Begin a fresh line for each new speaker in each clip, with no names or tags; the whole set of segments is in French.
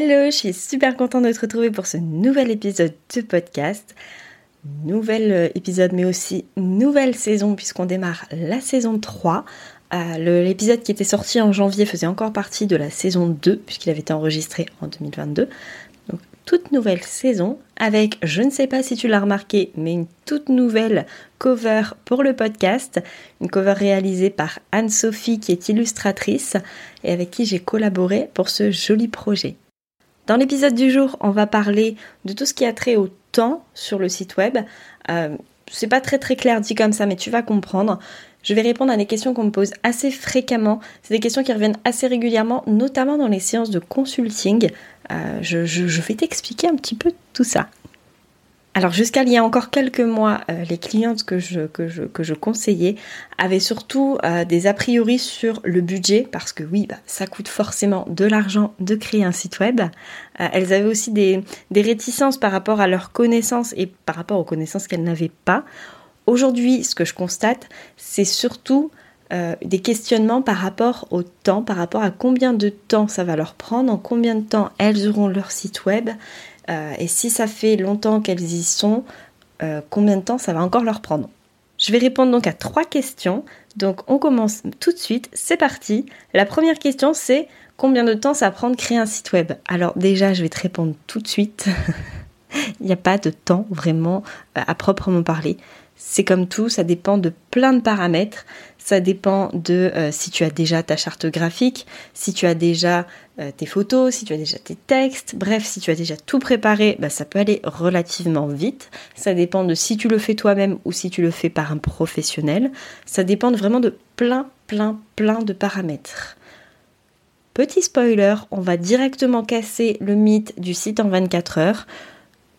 Hello, je suis super contente de te retrouver pour ce nouvel épisode de podcast. Nouvel euh, épisode mais aussi nouvelle saison puisqu'on démarre la saison 3. Euh, l'épisode qui était sorti en janvier faisait encore partie de la saison 2 puisqu'il avait été enregistré en 2022. Donc toute nouvelle saison avec, je ne sais pas si tu l'as remarqué, mais une toute nouvelle cover pour le podcast. Une cover réalisée par Anne-Sophie qui est illustratrice et avec qui j'ai collaboré pour ce joli projet. Dans l'épisode du jour, on va parler de tout ce qui a trait au temps sur le site web. Euh, c'est pas très clair dit comme ça, mais tu vas comprendre. Je vais répondre à des questions qu'on me pose assez fréquemment. C'est des questions qui reviennent assez régulièrement, notamment dans les séances de consulting. Euh, je vais t'expliquer un petit peu tout ça. Alors jusqu'à il y a encore quelques mois, euh, les clientes que je, conseillais avaient surtout euh, des a priori sur le budget, parce que oui, bah, ça coûte forcément de l'argent de créer un site web. Euh, elles avaient aussi des, des réticences par rapport à leurs connaissances et par rapport aux connaissances qu'elles n'avaient pas. Aujourd'hui, ce que je constate, c'est surtout des questionnements par rapport au temps, par rapport à combien de temps ça va leur prendre, en combien de temps elles auront leur site web, euh, et si ça fait longtemps qu'elles y sont, euh, combien de temps ça va encore leur prendre? Je vais répondre donc à trois questions. Donc on commence tout de suite, c'est parti. La première question c'est combien de temps ça prend de créer un site web? Alors déjà je vais te répondre tout de suite. Il n'y a pas de temps vraiment euh, à proprement parler. C'est comme tout, ça dépend de plein de paramètres. Ça dépend de euh, si tu as déjà ta charte graphique, si tu as déjà euh, tes photos, si tu as déjà tes textes. Bref, si tu as déjà tout préparé, bah, ça peut aller relativement vite. Ça dépend de si tu le fais toi-même ou si tu le fais par un professionnel. Ça dépend vraiment de plein, plein, plein de paramètres. Petit spoiler, on va directement casser le mythe du site en 24 heures.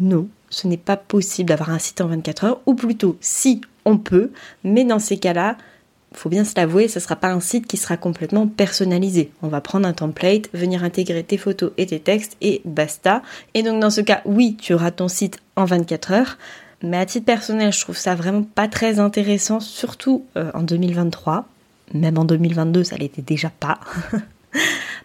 Non, ce n'est pas possible d'avoir un site en 24 heures, ou plutôt si on peut, mais dans ces cas-là, faut bien se l'avouer, ce ne sera pas un site qui sera complètement personnalisé. On va prendre un template, venir intégrer tes photos et tes textes et basta. Et donc dans ce cas, oui, tu auras ton site en 24 heures. Mais à titre personnel, je trouve ça vraiment pas très intéressant, surtout euh, en 2023. Même en 2022, ça l'était déjà pas.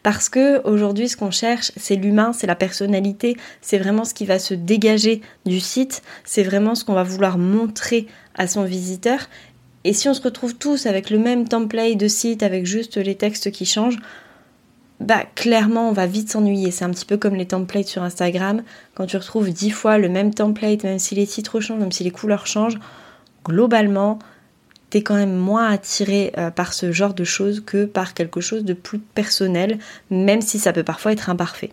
Parce que aujourd'hui, ce qu'on cherche, c'est l'humain, c'est la personnalité, c'est vraiment ce qui va se dégager du site, c'est vraiment ce qu'on va vouloir montrer à son visiteur. Et si on se retrouve tous avec le même template de site, avec juste les textes qui changent, bah clairement on va vite s'ennuyer. C'est un petit peu comme les templates sur Instagram. Quand tu retrouves dix fois le même template, même si les titres changent, même si les couleurs changent, globalement, t'es quand même moins attiré euh, par ce genre de choses que par quelque chose de plus personnel, même si ça peut parfois être imparfait.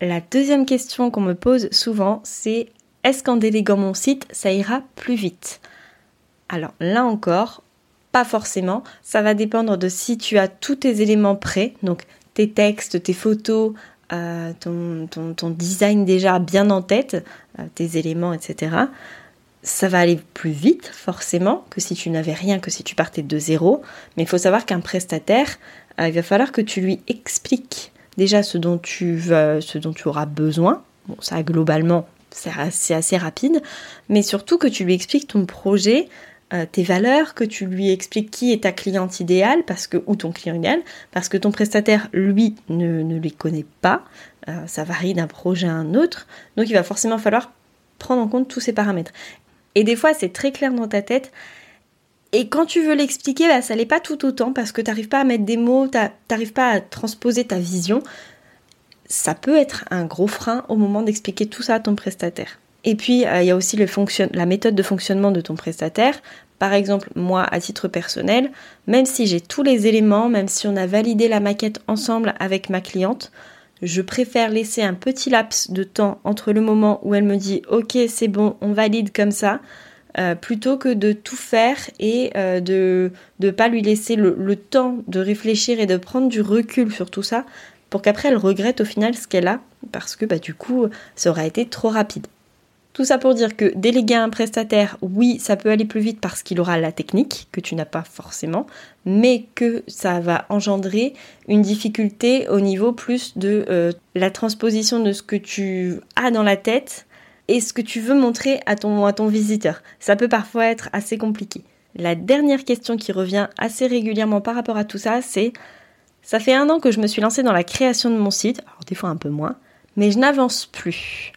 La deuxième question qu'on me pose souvent, c'est est-ce qu'en déléguant mon site, ça ira plus vite? Alors là encore, pas forcément. Ça va dépendre de si tu as tous tes éléments prêts, donc tes textes, tes photos, euh, ton, design déjà bien en tête, euh, tes éléments, etc. Ça va aller plus vite forcément que si tu n'avais rien, que si tu partais de zéro. Mais il faut savoir qu'un prestataire, euh, il va falloir que tu lui expliques déjà ce dont tu, veux, ce dont tu auras besoin. Bon, ça globalement, c'est assez rapide. Mais surtout que tu lui expliques ton projet, euh, tes valeurs, que tu lui expliques qui est ta cliente idéale, parce que, ou ton client idéal, parce que ton prestataire, lui, ne, ne les connaît pas. Euh, ça varie d'un projet à un autre. Donc il va forcément falloir prendre en compte tous ces paramètres. Et des fois, c'est très clair dans ta tête. Et quand tu veux l'expliquer, bah, ça n'est pas tout autant parce que tu n'arrives pas à mettre des mots, tu n'arrives pas à transposer ta vision. Ça peut être un gros frein au moment d'expliquer tout ça à ton prestataire. Et puis, euh, il y a aussi la méthode de fonctionnement de ton prestataire. Par exemple, moi, à titre personnel, même si j'ai tous les éléments, même si on a validé la maquette ensemble avec ma cliente, je préfère laisser un petit laps de temps entre le moment où elle me dit OK, c'est bon, on valide comme ça, euh, plutôt que de tout faire et euh, de ne pas lui laisser le, le, temps de réfléchir et de prendre du recul sur tout ça pour qu'après elle regrette au final ce qu'elle a parce que bah, du coup ça aurait été trop rapide. Tout ça pour dire que déléguer à un prestataire, oui, ça peut aller plus vite parce qu'il aura la technique que tu n'as pas forcément, mais que ça va engendrer une difficulté au niveau plus de euh, la transposition de ce que tu as dans la tête et ce que tu veux montrer à ton, à ton visiteur. Ça peut parfois être assez compliqué. La dernière question qui revient assez régulièrement par rapport à tout ça, c'est ça fait un an que je me suis lancée dans la création de mon site, alors des fois un peu moins, mais je n'avance plus.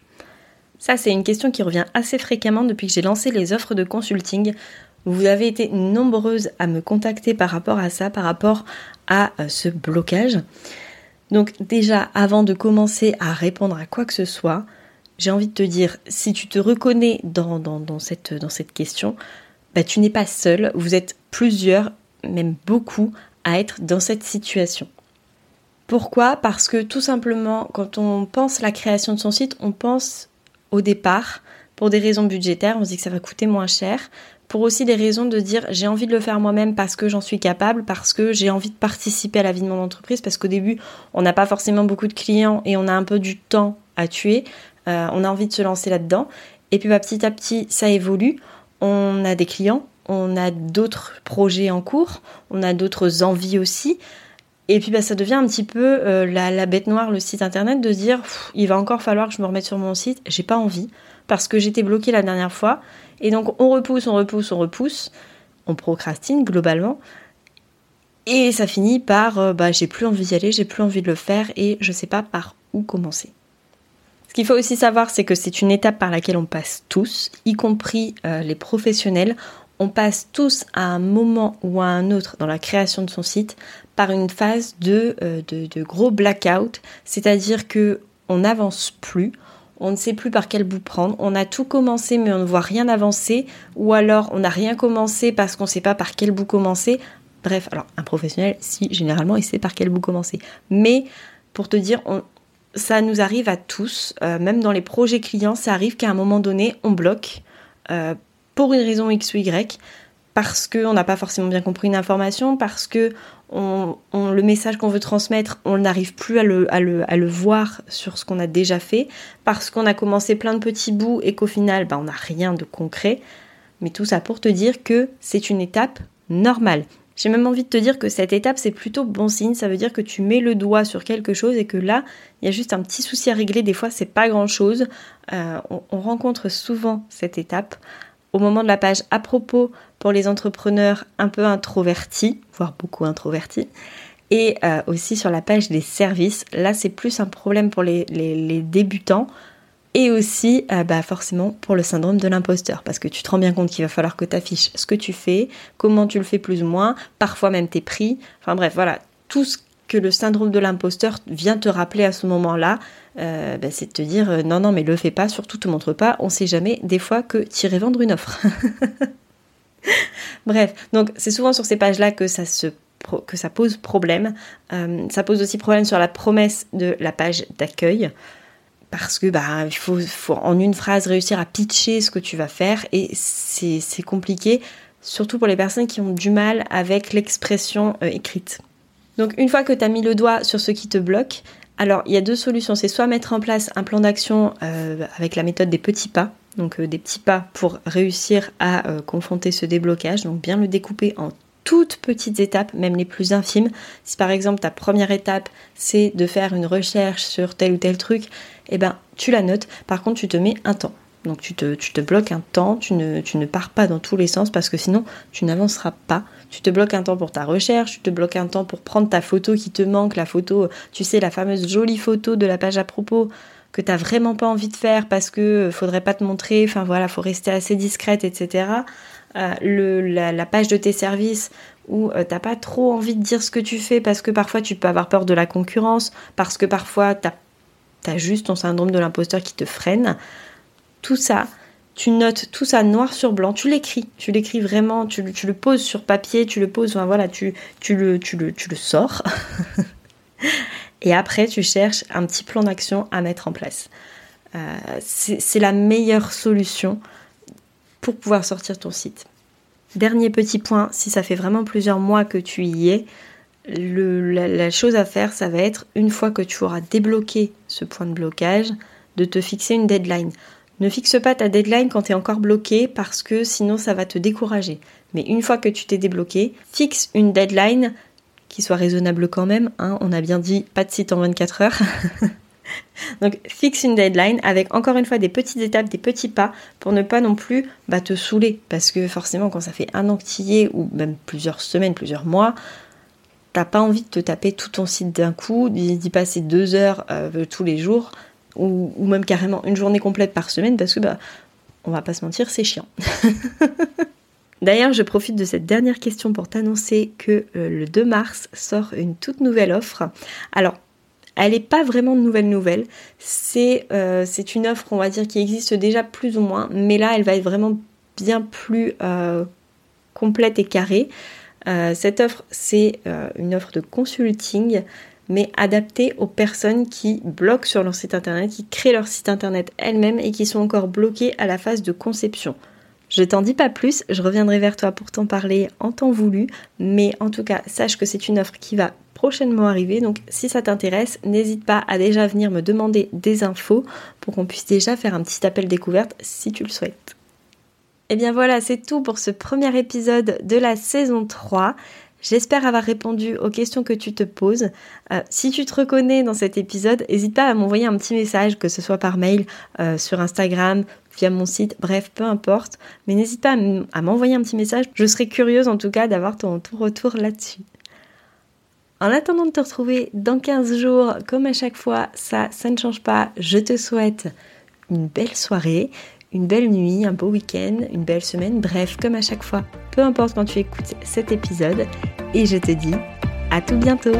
Ça, c'est une question qui revient assez fréquemment depuis que j'ai lancé les offres de consulting. Vous avez été nombreuses à me contacter par rapport à ça, par rapport à euh, ce blocage. Donc déjà, avant de commencer à répondre à quoi que ce soit, j'ai envie de te dire, si tu te reconnais dans, cette, question, bah, tu n'es pas seul, vous êtes plusieurs, même beaucoup, à être dans cette situation. Pourquoi? Parce que tout simplement, quand on pense la création de son site, on pense au départ, pour des raisons budgétaires, on se dit que ça va coûter moins cher, pour aussi des raisons de dire j'ai envie de le faire moi-même parce que j'en suis capable, parce que j'ai envie de participer à la vie de mon entreprise, parce qu'au début on n'a pas forcément beaucoup de clients et on a un peu du temps à tuer, euh, on a envie de se lancer là-dedans, et puis bah, petit à petit ça évolue, on a des clients, on a d'autres projets en cours, on a d'autres envies aussi, et puis bah, ça devient un petit peu euh, la, bête noire, le site internet, de dire il va encore falloir que je me remette sur mon site, j'ai pas envie, parce que j'étais bloquée la dernière fois. Et donc on repousse, on repousse, on repousse, on procrastine globalement. Et ça finit par euh, bah, j'ai plus envie d'y aller, j'ai plus envie de le faire et je sais pas par où commencer. Ce qu'il faut aussi savoir, c'est que c'est une étape par laquelle on passe tous, y compris euh, les professionnels. On passe tous à un moment ou à un autre dans la création de son site par une phase de, euh, de, gros blackout, c'est-à-dire que on n'avance plus, on ne sait plus par quel bout prendre, on a tout commencé mais on ne voit rien avancer, ou alors on n'a rien commencé parce qu'on ne sait pas par quel bout commencer. Bref, alors un professionnel, si généralement il sait par quel bout commencer. Mais pour te dire, ça nous arrive à tous, euh, même dans les projets clients, ça arrive qu'à un moment donné, on bloque euh, pour une raison X ou Y, parce qu'on n'a pas forcément bien compris une information, parce que le message qu'on veut transmettre, on n'arrive plus à le, à, le, voir sur ce qu'on a déjà fait, parce qu'on a commencé plein de petits bouts et qu'au final, bah, on n'a rien de concret. Mais tout ça pour te dire que c'est une étape normale. J'ai même envie de te dire que cette étape, c'est plutôt bon signe. Ça veut dire que tu mets le doigt sur quelque chose et que là, il y a juste un petit souci à régler. Des fois, c'est pas grand chose. Euh, on rencontre souvent cette étape au moment de la page à propos pour les entrepreneurs un peu introvertis, voire beaucoup introvertis. Et euh, aussi sur la page des services, là c'est plus un problème pour les, débutants et aussi euh, bah, forcément pour le syndrome de l'imposteur parce que tu te rends bien compte qu'il va falloir que tu affiches ce que tu fais, comment tu le fais plus ou moins, parfois même tes prix, enfin bref voilà, tout ce que le syndrome de l'imposteur vient te rappeler à ce moment-là, euh, bah, c'est de te dire non non mais le fais pas, surtout te montre pas, on sait jamais des fois que tu irais vendre une offre. Bref, donc c'est souvent sur ces pages-là que ça se que ça pose problème. Euh, ça pose aussi problème sur la promesse de la page d'accueil parce que bah il faut, en une phrase réussir à pitcher ce que tu vas faire et c'est compliqué surtout pour les personnes qui ont du mal avec l'expression euh, écrite. Donc une fois que tu as mis le doigt sur ce qui te bloque, alors il y a deux solutions, c'est soit mettre en place un plan d'action euh, avec la méthode des petits pas, donc euh, des petits pas pour réussir à euh, confronter ce déblocage, donc bien le découper en toutes petites étapes, même les plus infimes. Si par exemple ta première étape c'est de faire une recherche sur tel ou tel truc, eh ben tu la notes. Par contre tu te mets un temps. Donc tu te, bloques un temps, tu ne, pars pas dans tous les sens parce que sinon tu n'avanceras pas. Tu te bloques un temps pour ta recherche, tu te bloques un temps pour prendre ta photo qui te manque, la photo, tu sais, la fameuse jolie photo de la page à propos que t'as vraiment pas envie de faire parce que euh, faudrait pas te montrer, enfin voilà, faut rester assez discrète, etc. Euh, la, page de tes services où euh, t'as pas trop envie de dire ce que tu fais parce que parfois tu peux avoir peur de la concurrence, parce que parfois t'as as juste ton syndrome de l'imposteur qui te freine. Tout ça, tu notes tout ça noir sur blanc, tu l'écris, tu l'écris vraiment, tu, le poses sur papier, tu le poses, enfin voilà, tu, tu, le, tu, le, tu le sors. Et après, tu cherches un petit plan d'action à mettre en place. Euh, c'est la meilleure solution pour pouvoir sortir ton site. Dernier petit point, si ça fait vraiment plusieurs mois que tu y es, la, chose à faire, ça va être, une fois que tu auras débloqué ce point de blocage, de te fixer une deadline. Ne fixe pas ta deadline quand tu es encore bloqué parce que sinon ça va te décourager. Mais une fois que tu t'es débloqué, fixe une deadline qui soit raisonnable quand même. Hein. On a bien dit pas de site en 24 heures. Donc fixe une deadline avec encore une fois des petites étapes, des petits pas pour ne pas non plus bah, te saouler. Parce que forcément quand ça fait un an que ou même plusieurs semaines, plusieurs mois, t'as pas envie de te taper tout ton site d'un coup, d'y passer deux heures euh, tous les jours, ou, même carrément une journée complète par semaine, parce que bah on va pas se mentir, c'est chiant. D'ailleurs, je profite de cette dernière question pour t'annoncer que euh, le 2 mars sort une toute nouvelle offre. Alors, elle n'est pas vraiment de nouvelle nouvelle. Euh, c'est une offre, on va dire, qui existe déjà plus ou moins, mais là, elle va être vraiment bien plus euh, complète et carrée. Euh, cette offre, c'est une offre de consulting, mais adaptée aux personnes qui bloquent sur leur site internet, qui créent leur site internet elles-mêmes et qui sont encore bloquées à la phase de conception. Je t'en dis pas plus, je reviendrai vers toi pour t'en parler en temps voulu, mais en tout cas, sache que c'est une offre qui va prochainement arriver. Donc si ça t'intéresse, n'hésite pas à déjà venir me demander des infos pour qu'on puisse déjà faire un petit appel découverte si tu le souhaites. Et eh bien voilà, c'est tout pour ce premier épisode de la saison 3. J'espère avoir répondu aux questions que tu te poses. Euh, si tu te reconnais dans cet épisode, n'hésite pas à m'envoyer un petit message, que ce soit par mail, euh, sur Instagram, via mon site, bref, peu importe. Mais n'hésite pas à m'envoyer un petit message. Je serais curieuse en tout cas d'avoir ton retour là-dessus. En attendant de te retrouver dans 15 jours, comme à chaque fois, ça, ça ne change pas. Je te souhaite une belle soirée, une belle nuit, un beau week-end, une belle semaine, bref, comme à chaque fois, peu importe quand tu écoutes cet épisode. Et je te dis à tout bientôt